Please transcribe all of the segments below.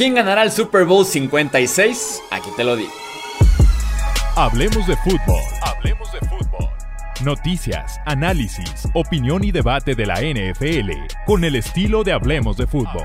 ¿Quién ganará el Super Bowl 56? Aquí te lo digo. Hablemos de fútbol. Hablemos de fútbol. Noticias, análisis, opinión y debate de la NFL con el estilo de Hablemos de fútbol.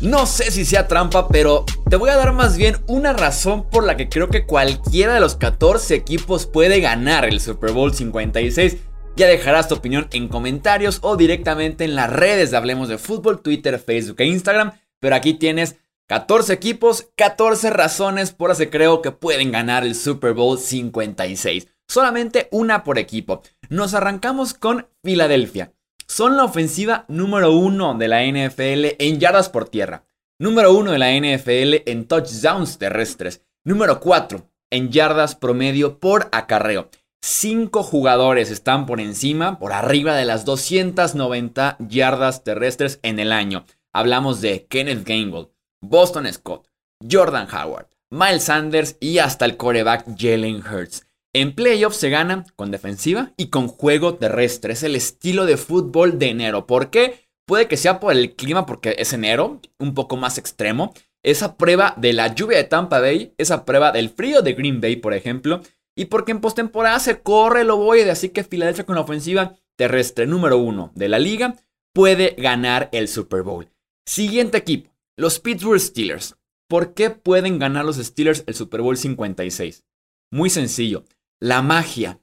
No sé si sea trampa, pero te voy a dar más bien una razón por la que creo que cualquiera de los 14 equipos puede ganar el Super Bowl 56. Ya dejarás tu opinión en comentarios o directamente en las redes de Hablemos de Fútbol, Twitter, Facebook e Instagram. Pero aquí tienes 14 equipos, 14 razones por las que creo que pueden ganar el Super Bowl 56. Solamente una por equipo. Nos arrancamos con Filadelfia son la ofensiva número uno de la NFL en yardas por tierra, número uno de la NFL en touchdowns terrestres, número cuatro en yardas promedio por acarreo. Cinco jugadores están por encima, por arriba de las 290 yardas terrestres en el año. Hablamos de Kenneth Gainwell, Boston Scott, Jordan Howard, Miles Sanders y hasta el coreback Jalen Hurts. En playoffs se gana con defensiva y con juego terrestre. Es el estilo de fútbol de enero. ¿Por qué? Puede que sea por el clima porque es enero, un poco más extremo. Esa prueba de la lluvia de Tampa Bay, esa prueba del frío de Green Bay, por ejemplo. Y porque en postemporada se corre el ovoide, así que Filadelfia con la ofensiva terrestre número uno de la liga puede ganar el Super Bowl. Siguiente equipo, los Pittsburgh Steelers. ¿Por qué pueden ganar los Steelers el Super Bowl 56? Muy sencillo. La magia.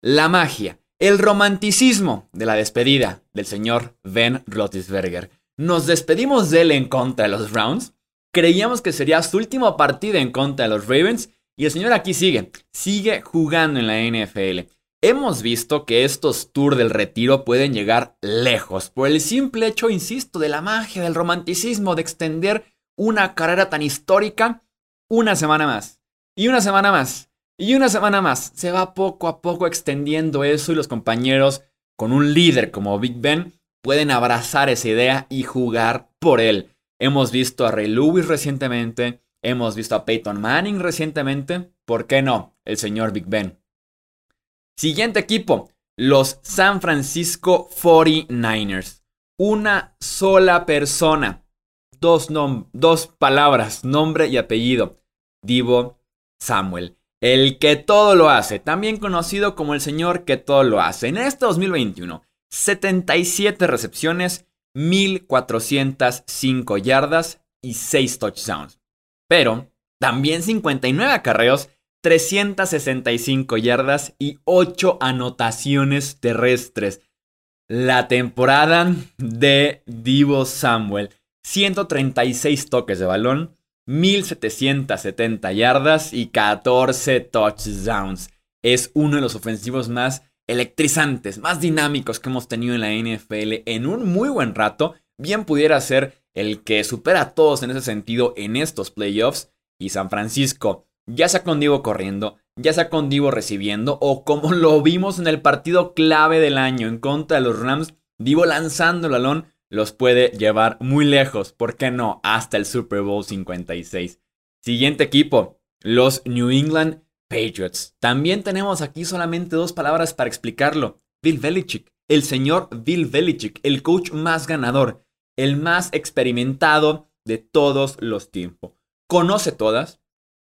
La magia. El romanticismo de la despedida del señor Ben Roethlisberger. Nos despedimos de él en contra de los Browns. Creíamos que sería su último partido en contra de los Ravens. Y el señor aquí sigue. Sigue jugando en la NFL. Hemos visto que estos tours del retiro pueden llegar lejos por el simple hecho, insisto, de la magia, del romanticismo, de extender una carrera tan histórica una semana más. Y una semana más. Y una semana más, se va poco a poco extendiendo eso y los compañeros con un líder como Big Ben pueden abrazar esa idea y jugar por él. Hemos visto a Ray Lewis recientemente, hemos visto a Peyton Manning recientemente, ¿por qué no? El señor Big Ben. Siguiente equipo, los San Francisco 49ers. Una sola persona, dos, dos palabras, nombre y apellido. Divo Samuel. El que todo lo hace, también conocido como el señor que todo lo hace. En este 2021, 77 recepciones, 1405 yardas y 6 touchdowns. Pero también 59 acarreos, 365 yardas y 8 anotaciones terrestres. La temporada de Divo Samuel, 136 toques de balón, 1770 yardas y 14 touchdowns. Es uno de los ofensivos más electrizantes, más dinámicos que hemos tenido en la NFL en un muy buen rato. Bien pudiera ser el que supera a todos en ese sentido en estos playoffs. Y San Francisco, ya sea con Divo corriendo, ya sea con Divo recibiendo, o como lo vimos en el partido clave del año en contra de los Rams, Divo lanzando el balón los puede llevar muy lejos, ¿por qué no? Hasta el Super Bowl 56. Siguiente equipo, los New England Patriots. También tenemos aquí solamente dos palabras para explicarlo. Bill Belichick, el señor Bill Belichick, el coach más ganador, el más experimentado de todos los tiempos. Conoce todas,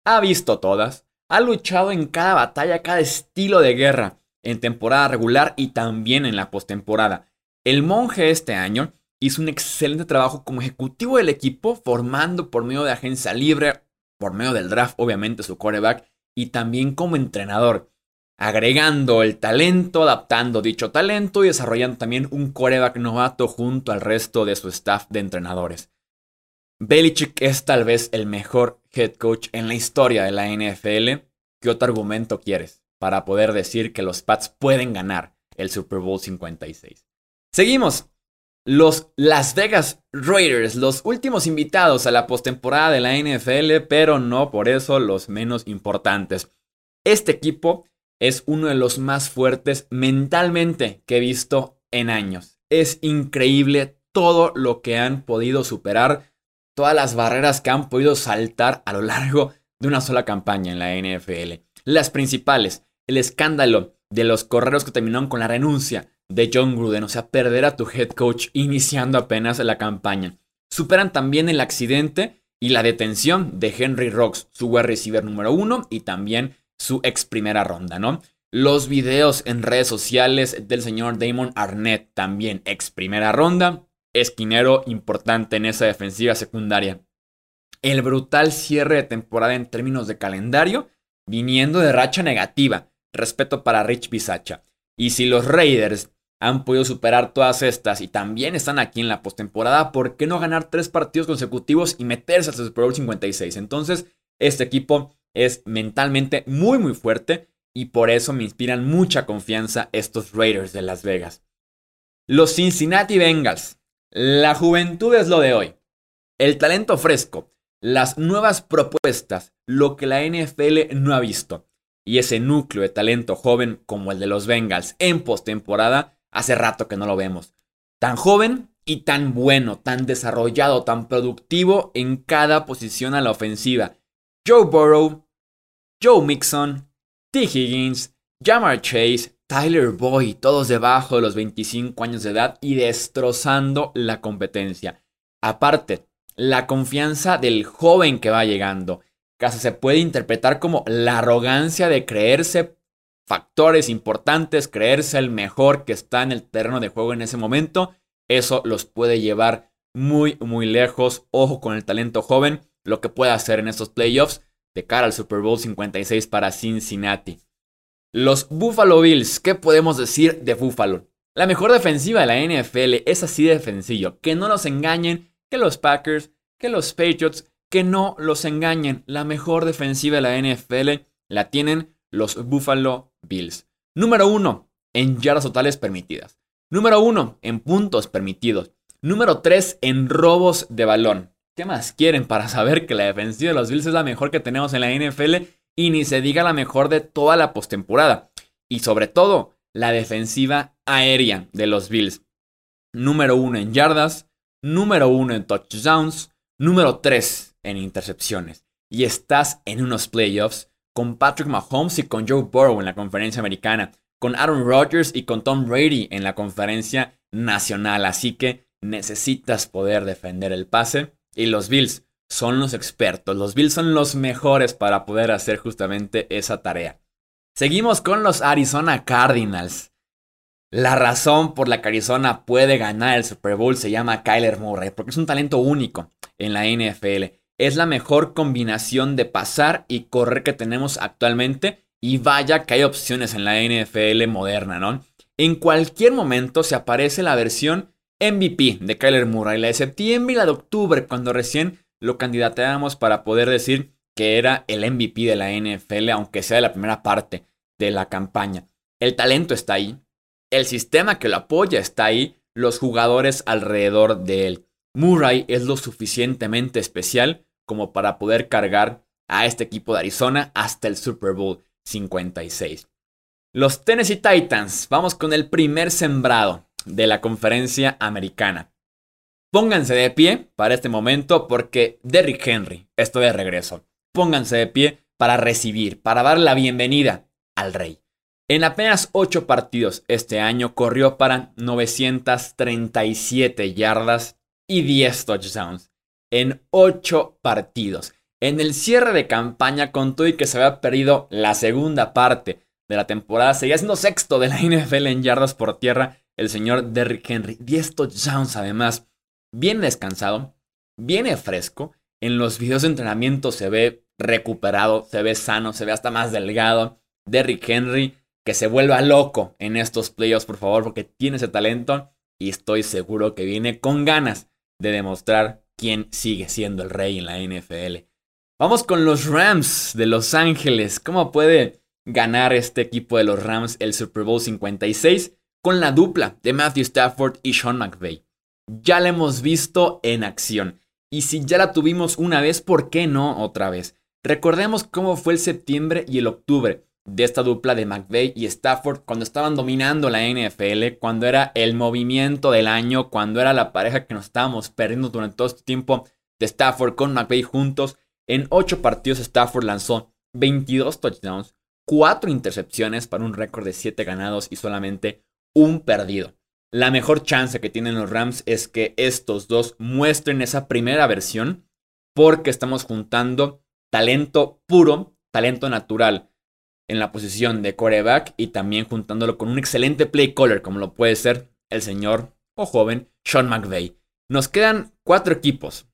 ha visto todas, ha luchado en cada batalla, cada estilo de guerra, en temporada regular y también en la postemporada. El monje este año hizo un excelente trabajo como ejecutivo del equipo, formando por medio de agencia libre, por medio del draft, obviamente, su quarterback, y también como entrenador, agregando el talento, adaptando dicho talento y desarrollando también un quarterback novato junto al resto de su staff de entrenadores. Belichick es tal vez el mejor head coach en la historia de la NFL. ¿Qué otro argumento quieres para poder decir que los Pats pueden ganar el Super Bowl 56? Seguimos. Los Las Vegas Raiders, los últimos invitados a la postemporada de la NFL, pero no por eso los menos importantes. Este equipo es uno de los más fuertes mentalmente que he visto en años. Es increíble todo lo que han podido superar todas las barreras que han podido saltar a lo largo de una sola campaña en la NFL. Las principales, el escándalo de los correros que terminaron con la renuncia de John Gruden, o sea, perder a tu head coach iniciando apenas la campaña. Superan también el accidente y la detención de Henry Rocks, su wide receiver número uno y también su ex primera ronda, ¿no? Los videos en redes sociales del señor Damon Arnett, también ex primera ronda, esquinero importante en esa defensiva secundaria. El brutal cierre de temporada en términos de calendario, viniendo de racha negativa. Respeto para Rich Bisacha. Y si los Raiders han podido superar todas estas y también están aquí en la postemporada, ¿por qué no ganar tres partidos consecutivos y meterse hasta el Super Bowl 56? Entonces, este equipo es mentalmente muy muy fuerte y por eso me inspiran mucha confianza estos Raiders de Las Vegas. Los Cincinnati Bengals. La juventud es lo de hoy. El talento fresco, las nuevas propuestas, lo que la NFL no ha visto. Y ese núcleo de talento joven como el de los Bengals en postemporada Hace rato que no lo vemos. Tan joven y tan bueno, tan desarrollado, tan productivo en cada posición a la ofensiva. Joe Burrow, Joe Mixon, T. Higgins, Jamar Chase, Tyler Boyd, todos debajo de los 25 años de edad y destrozando la competencia. Aparte, la confianza del joven que va llegando. Casi se puede interpretar como la arrogancia de creerse factores importantes, creerse el mejor que está en el terreno de juego en ese momento, eso los puede llevar muy, muy lejos. Ojo con el talento joven, lo que puede hacer en estos playoffs de cara al Super Bowl 56 para Cincinnati. Los Buffalo Bills, ¿qué podemos decir de Buffalo? La mejor defensiva de la NFL es así de sencillo, que no los engañen, que los Packers, que los Patriots, que no los engañen. La mejor defensiva de la NFL la tienen los Buffalo Bills. Número 1 en yardas totales permitidas. Número 1 en puntos permitidos. Número 3 en robos de balón. ¿Qué más quieren para saber que la defensiva de los Bills es la mejor que tenemos en la NFL y ni se diga la mejor de toda la postemporada? Y sobre todo, la defensiva aérea de los Bills. Número 1 en yardas, número 1 en touchdowns, número 3 en intercepciones. Y estás en unos playoffs con Patrick Mahomes y con Joe Burrow en la conferencia americana, con Aaron Rodgers y con Tom Brady en la conferencia nacional. Así que necesitas poder defender el pase y los Bills son los expertos. Los Bills son los mejores para poder hacer justamente esa tarea. Seguimos con los Arizona Cardinals. La razón por la que Arizona puede ganar el Super Bowl se llama Kyler Murray, porque es un talento único en la NFL es la mejor combinación de pasar y correr que tenemos actualmente. Y vaya que hay opciones en la NFL moderna, ¿no? En cualquier momento se aparece la versión MVP de Kyler Murray, la de septiembre y la de octubre, cuando recién lo candidateábamos para poder decir que era el MVP de la NFL, aunque sea de la primera parte de la campaña. El talento está ahí, el sistema que lo apoya está ahí, los jugadores alrededor de él. Murray es lo suficientemente especial como para poder cargar a este equipo de Arizona hasta el Super Bowl 56. Los Tennessee Titans, vamos con el primer sembrado de la conferencia americana. Pónganse de pie para este momento porque Derrick Henry está de regreso. Pónganse de pie para recibir, para dar la bienvenida al rey. En apenas 8 partidos este año corrió para 937 yardas y 10 touchdowns en 8 partidos. En el cierre de campaña contó y que se había perdido la segunda parte de la temporada, seguía siendo sexto de la NFL en yardas por tierra el señor Derrick Henry. 10 touchdowns además. Bien descansado, viene fresco. En los videos de entrenamiento se ve recuperado, se ve sano, se ve hasta más delgado. Derrick Henry, que se vuelva loco en estos playoffs, por favor, porque tiene ese talento y estoy seguro que viene con ganas de demostrar quién sigue siendo el rey en la NFL. Vamos con los Rams de Los Ángeles. ¿Cómo puede ganar este equipo de los Rams el Super Bowl 56? Con la dupla de Matthew Stafford y Sean McVay. Ya la hemos visto en acción. Y si ya la tuvimos una vez, ¿por qué no otra vez? Recordemos cómo fue el septiembre y el octubre de esta dupla de McVeigh y Stafford cuando estaban dominando la NFL, cuando era el movimiento del año, cuando era la pareja que nos estábamos perdiendo durante todo este tiempo de Stafford con McVay juntos. En 8 partidos Stafford lanzó 22 touchdowns, 4 intercepciones para un récord de 7 ganados y solamente un perdido. La mejor chance que tienen los Rams es que estos dos muestren esa primera versión porque estamos juntando talento puro, talento natural en la posición de coreback y también juntándolo con un excelente play caller como lo puede ser el señor o joven Sean McVay. Nos quedan cuatro equipos.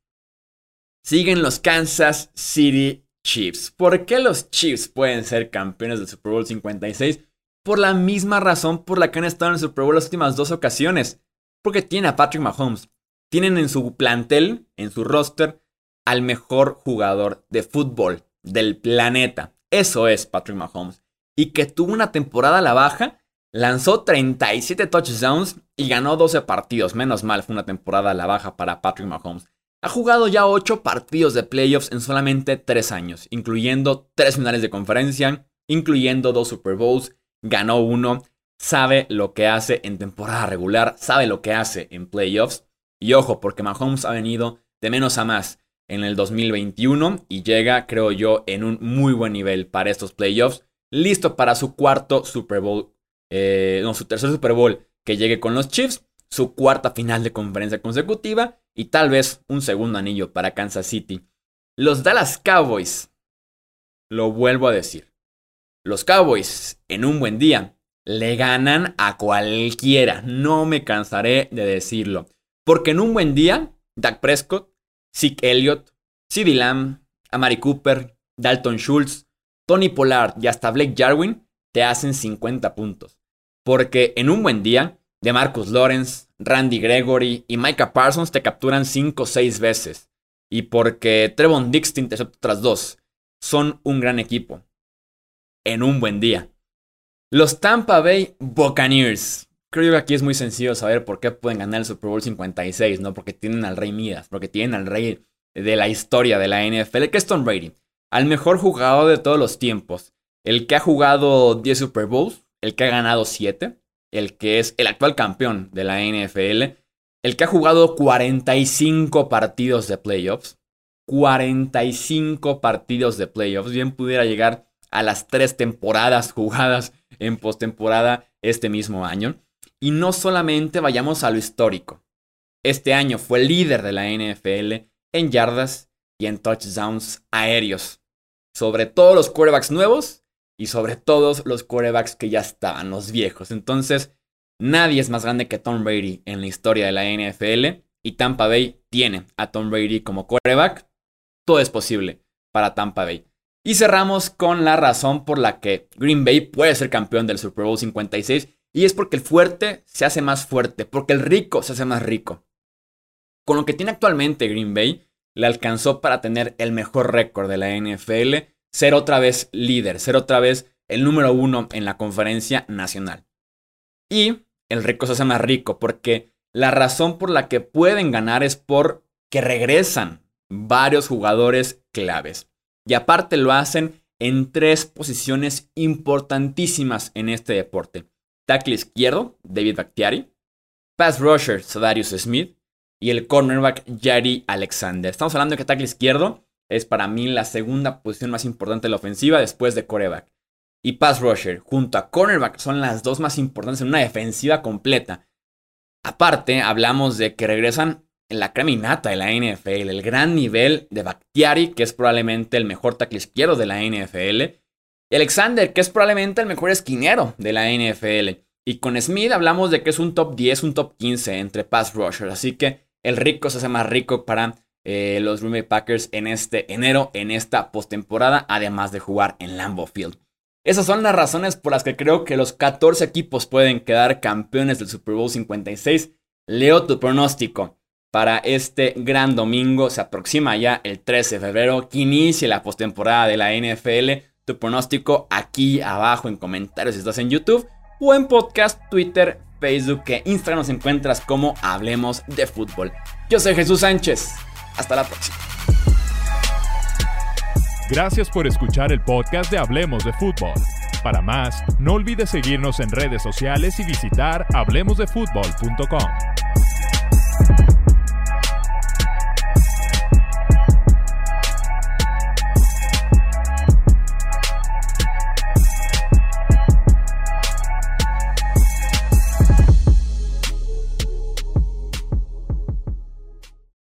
Siguen los Kansas City Chiefs. ¿Por qué los Chiefs pueden ser campeones del Super Bowl 56? Por la misma razón por la que han estado en el Super Bowl las últimas dos ocasiones. Porque tienen a Patrick Mahomes. Tienen en su plantel, en su roster, al mejor jugador de fútbol del planeta. Eso es Patrick Mahomes. Y que tuvo una temporada a la baja, lanzó 37 touchdowns y ganó 12 partidos. Menos mal, fue una temporada a la baja para Patrick Mahomes. Ha jugado ya 8 partidos de playoffs en solamente 3 años, incluyendo 3 finales de conferencia, incluyendo 2 Super Bowls, ganó uno, sabe lo que hace en temporada regular, sabe lo que hace en playoffs. Y ojo, porque Mahomes ha venido de menos a más en el 2021 y llega, creo yo, en un muy buen nivel para estos playoffs, listo para su cuarto Super Bowl, eh, no, su tercer Super Bowl que llegue con los Chiefs, su cuarta final de conferencia consecutiva y tal vez un segundo anillo para Kansas City. Los Dallas Cowboys, lo vuelvo a decir, los Cowboys en un buen día le ganan a cualquiera, no me cansaré de decirlo, porque en un buen día, Dak Prescott, Zeke Elliott, CeeDee Lamb, Amari Cooper, Dalton Schultz, Tony Pollard y hasta Blake Jarwin te hacen 50 puntos. Porque en un buen día, de Marcus Lawrence, Randy Gregory y Micah Parsons te capturan 5 o 6 veces. Y porque Trevon Dix te intercepta otras dos. Son un gran equipo. En un buen día. Los Tampa Bay Buccaneers. Creo que aquí es muy sencillo saber por qué pueden ganar el Super Bowl 56, ¿no? Porque tienen al Rey Midas, porque tienen al Rey de la historia de la NFL, que es Tom Brady. Al mejor jugador de todos los tiempos. El que ha jugado 10 Super Bowls, el que ha ganado 7, el que es el actual campeón de la NFL, el que ha jugado 45 partidos de playoffs, 45 partidos de playoffs, bien pudiera llegar a las tres temporadas jugadas en postemporada este mismo año. Y no solamente vayamos a lo histórico. Este año fue líder de la NFL en yardas y en touchdowns aéreos. Sobre todos los quarterbacks nuevos y sobre todos los quarterbacks que ya estaban, los viejos. Entonces, nadie es más grande que Tom Brady en la historia de la NFL y Tampa Bay tiene a Tom Brady como quarterback. Todo es posible para Tampa Bay. Y cerramos con la razón por la que Green Bay puede ser campeón del Super Bowl 56 y es porque el fuerte se hace más fuerte, porque el rico se hace más rico. Con lo que tiene actualmente Green Bay, le alcanzó para tener el mejor récord de la NFL ser otra vez líder, ser otra vez el número uno en la conferencia nacional. Y el rico se hace más rico porque la razón por la que pueden ganar es por que regresan varios jugadores claves. Y aparte lo hacen en tres posiciones importantísimas en este deporte. Tackle izquierdo, David Bakhtiari. Pass rusher, Sadarius Smith. Y el cornerback, Jari Alexander. Estamos hablando de que tackle izquierdo es para mí la segunda posición más importante de la ofensiva después de coreback. Y pass rusher junto a cornerback son las dos más importantes en una defensiva completa. Aparte, hablamos de que regresan en la creminata de la NFL, el gran nivel de Bakhtiari, que es probablemente el mejor tackle izquierdo de la NFL, Alexander, que es probablemente el mejor esquinero de la NFL. Y con Smith hablamos de que es un top 10, un top 15 entre pass rushers, así que el rico se hace más rico para eh, los Green Bay Packers en este enero, en esta postemporada, además de jugar en Lambeau Field. Esas son las razones por las que creo que los 14 equipos pueden quedar campeones del Super Bowl 56. Leo tu pronóstico para este gran domingo. Se aproxima ya el 13 de febrero que inicie la postemporada de la NFL. Tu pronóstico aquí abajo en comentarios si estás en YouTube o en podcast, Twitter, Facebook e Instagram nos encuentras como Hablemos de Fútbol. Yo soy Jesús Sánchez. Hasta la próxima. Gracias por escuchar el podcast de Hablemos de Fútbol. Para más, no olvides seguirnos en redes sociales y visitar hablemosdefutbol.com.